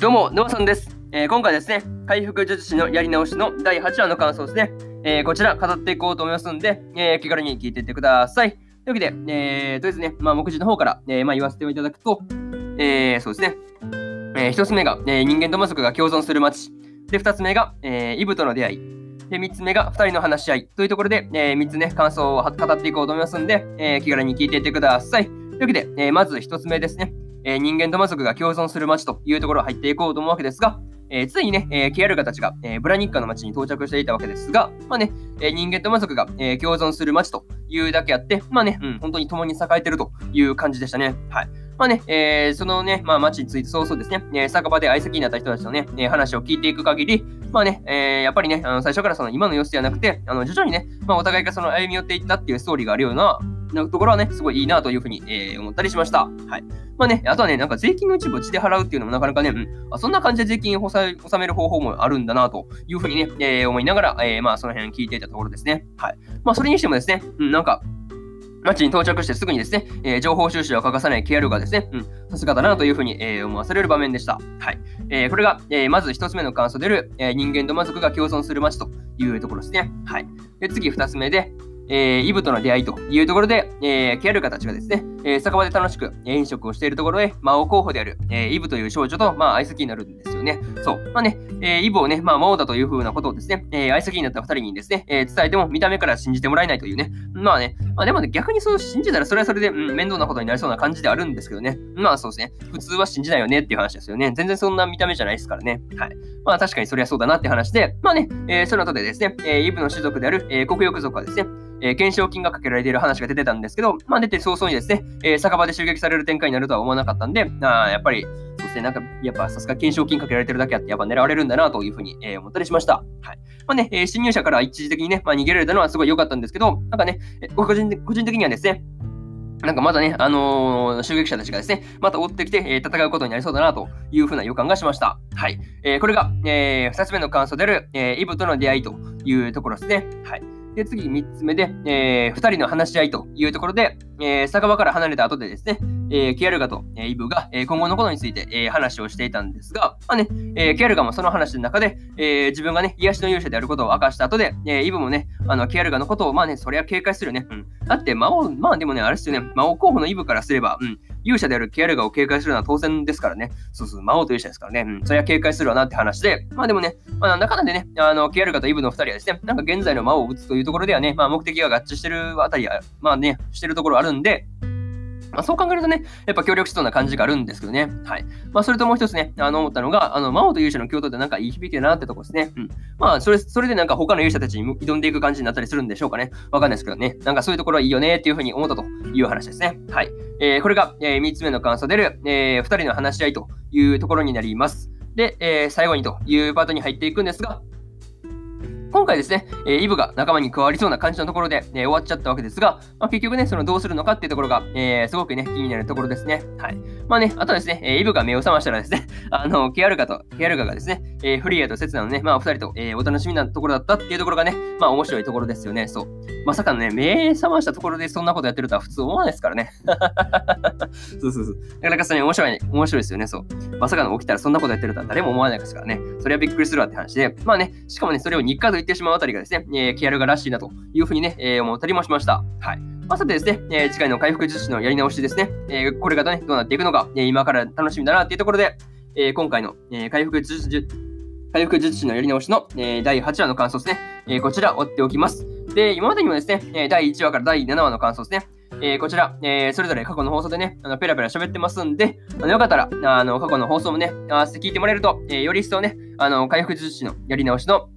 どうも、沼さんです。えー今回ですね、回復術師のやり直しの第8話の感想ですね。えーこちら、語っていこうと思いますんで、えー気軽に聞いていってください。というわけで、えーとりあえずね、まあ、目次の方から、えまあ、言わせていただくと、えそうですね、えー一つ目が、え人間と魔族が共存する街。で、二つ目が、えイブとの出会い。で、三つ目が二人の話し合い。というところで、えー三つね、感想を語っていこうと思いますんで、え気軽に聞いていってください。というわけで、えまず一つ目ですね。えー人間と魔族が共存する街というところ入っていこうと思うわけですが、えーついにね、えーキアルガたちが、えーブラニッカの街に到着していたわけですが、まあね、えー人間と魔族が、えー共存する街というだけあって、まあね、うん、本当に共に栄えてるという感じでしたね。はい。まあね、えーそのね、まあ街について早々ですね、えー酒場で相席になった人たちのね、えー話を聞いていく限り、まあね、えーやっぱりね、あの最初からその今の様子ではなくて、あの徐々にね、まあお互いがその歩み寄っていったっていうストーリーがあるような、なところはね、すごいいいなというふうに、えー思ったりしました。はい。まあね、あとはね、なんか税金の一部を地で払うっていうのもなかなかね、うん、あそんな感じで税金を納める方法もあるんだなというふうにね、えー思いながら、えーまあその辺聞いていたところですね。はい。まあそれにしてもですね、うん、なんか、街に到着してすぐにですね、えー情報収集を欠かさないケアルがですね、うん、さすがだなというふうに、えー思わされる場面でした。はい。えーこれが、えまず一つ目の感想である、え人間と魔族が共存する街というところですね。はい。で、次二つ目で、えーイブとの出会いというところで、えーケアルカたちがですね、えー酒場で楽しく飲食をしているところで、魔王候補である、えーイブという少女と、まあ、相席になるんですよね。そう。まあね、えーイブをね、まあ、魔王だというふうなことをですね、えー相席になった二人にですね、え伝えても見た目から信じてもらえないというね。まあね、まあでもね、逆にそう信じたらそれはそれで、うん、面倒なことになりそうな感じであるんですけどね。まあそうですね。普通は信じないよねっていう話ですよね。全然そんな見た目じゃないですからね。はい。まあ確かにそれはそうだなって話で、まあね、えその後でですね、えイブの種族である、えー国翼族はですね、え懸賞金がかけられている話が出てたんですけど、まあ出て早々にですね、えー酒場で襲撃される展開になるとは思わなかったんで、あやっぱり、そうですね、なんか、やっぱさすが懸賞金かけられてるだけあって、やっぱ狙われるんだなというふうに、えー思ったりしました。はい。まあね、えー侵入者から一時的にね、まあ逃げられたのはすごい良かったんですけど、なんかね、え個人個人的にはですね、なんかまだね、あのー襲撃者たちがですね、また追ってきて、えー戦うことになりそうだなというふうな予感がしました。はい。えーこれが、え2つ目の感想である、えーイブとの出会いというところですね。はい。で、次、3つ目で、え2人の話し合いというところで、えー酒場から離れた後でですね、えーキアルガと、えーイブが、えー今後のことについて、えー話をしていたんですが、まあね、えーキアルガもその話の中で、えー自分がね、癒しの勇者であることを明かした後で、えーイブもね、あの、キアルガのことを、まあね、そりゃ警戒するね。うん。だって、魔王、まあでもね、あれですよね、魔王候補のイブからすれば、うん、勇者であるキアルガを警戒するのは当然ですからね。そうそう、魔王と勇者ですからね。うん、そりゃ警戒するわなって話で、まあでもね、まあ、中でね、あの、キアルガとイブの二人はですね、なんか現在の魔王を撃つというところではね、まあ目的が合致してるあたりは、まあね、してるところあるんで、まあ、そう考えるとね、やっぱ協力しそうな感じがあるんですけどね。はい。まあ、それともう一つね、あの、思ったのが、あの、魔王と勇者の共闘ってなんかいい響きだなってとこですね。うん。まあ、それ、それでなんか他の勇者たちに挑んでいく感じになったりするんでしょうかね。わかんないですけどね。なんかそういうところはいいよねっていうふうに思ったという話ですね。はい。えーこれが、えー、3つ目の感想でる、えー、2人の話し合いというところになります。で、えー最後にというパートに入っていくんですが、今回ですね、えーイブが仲間に加わりそうな感じのところで、えー終わっちゃったわけですが、まあ、結局ね、そのどうするのかっていうところが、えーすごくね、気になるところですね。はい。まあね、あとですね、えーイブが目を覚ましたらですね、あの、ケアルガと、ケアルガがですね、えーフリーアとセツナのね、まあ、お二人と、えーお楽しみなところだったっていうところがね、まあ、面白いところですよね。そう。まさかのね、目覚ましたところでそんなことやってるとは普通思わないですからね。そうそうそう。なかなかそれ面白い、ね、面白いですよね。そう。まさかの起きたらそんなことやってるとは誰も思わないですからね。それはびっくりするわって話で、まあね、しかもね、それを日課と言ってしまうあたりがですね、えーケアルガらしいなというふうにね、えー思ったりもしました。はい。まあ、さてですね、えー次回の回復術師のやり直しですね、えーこれがね、どうなっていくのか、えー今から楽しみだなっていうところで、えー今回の、えー回復術師、回復術師のやり直しの、えー第8話の感想ですね、えーこちら追っておきます。で、今までにもですね、えー第1話から第7話の感想ですね、えーこちら、えーそれぞれ過去の放送でね、あのペラペラ喋ってますんで、あのよかったら、あの過去の放送もね、合わせて聞いてもらえると、えーより一層ね、あの回復術師のやり直しの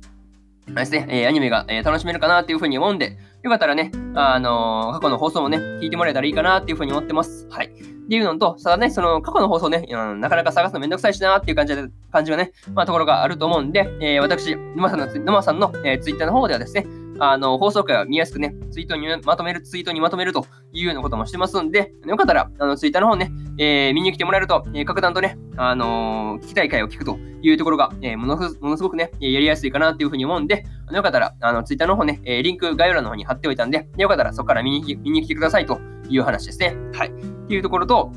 ですね、えーアニメが、えー楽しめるかなっていうふうに思うんで、よかったらね、あのー過去の放送もね、聞いてもらえたらいいかなっていうふうに思ってます。はい。っていうのと、ただね、その過去の放送ね、うんなかなか探すのめんどくさいしなっていう感じで、感じがね、まあ、ところがあると思うんで、えー私、沼さんの、沼さんの、えーツイッターの方ではですね、あの、放送回を見やすくね、ツイートにまとめる、ツイートにまとめるというようなこともしてますんで、よかったら、あの、ツイッターの方ね、えー見に来てもらえると、えー格段とね、あのー聞きたい回を聞くというところが、えーものすものすごくね、やりやすいかなっていうふうに思うんで、よかったら、あの、ツイッターの方ね、えーリンク概要欄の方に貼っておいたんで、よかったらそこから見に見に来てくださいという話ですね。はい。っていうところと、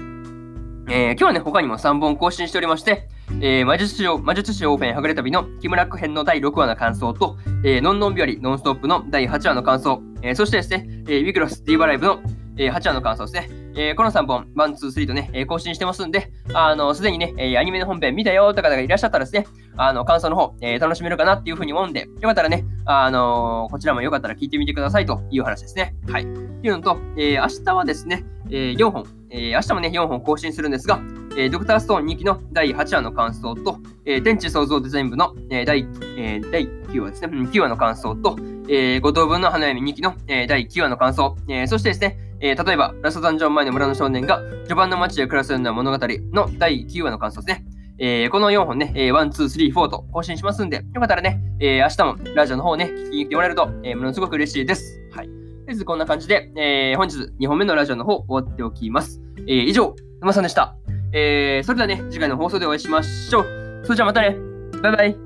えー今日はね、他にも3本更新しておりまして、えー、魔術師魔術師オーフェンはぐれ旅の木村区編の第6話の感想と、えー、ノンノン日和ノンストップの第8話の感想、えー、そしてですね、えー、ウィクロスディーバライブの、えー、8話の感想ですね。えー、この3本、1、2、3とね、えー、更新してますんで、あの、すでにね、えー、アニメの本編見たよって方がいらっしゃったらですね、あの、感想の方、えー、楽しめるかなっていうふうに思うんで、よかったらね、あの、こちらもよかったら聞いてみてくださいという話ですね。はい。っていうのと、えー、明日はですね、えー、4本、えー、明日もね、4本更新するんですが、えー、ドクターストーン2期の第8話の感想と、えー、天地創造デザイン部の、えー、第、えー、第9話ですね、9話の感想と、えー、五等分の花嫁2期の、えー、第9話の感想、えー、そしてですね、えー、例えば、ラストダンジョン前の村の少年が序盤の街で暮らすような物語の第9話の感想ですね。えー、この4本ね、えー、1、2、3、4と更新しますんで、よかったらね、えー、明日もラジオの方ね、聞きに来てもらえると、えー、ものすごく嬉しいです。とりあえずこんな感じで、えー、本日2本目のラジオの方終わっておきます。えー、以上、沼さんでした。えー、それではね、次回の放送でお会いしましょう。それじゃあまたね。バイバイ。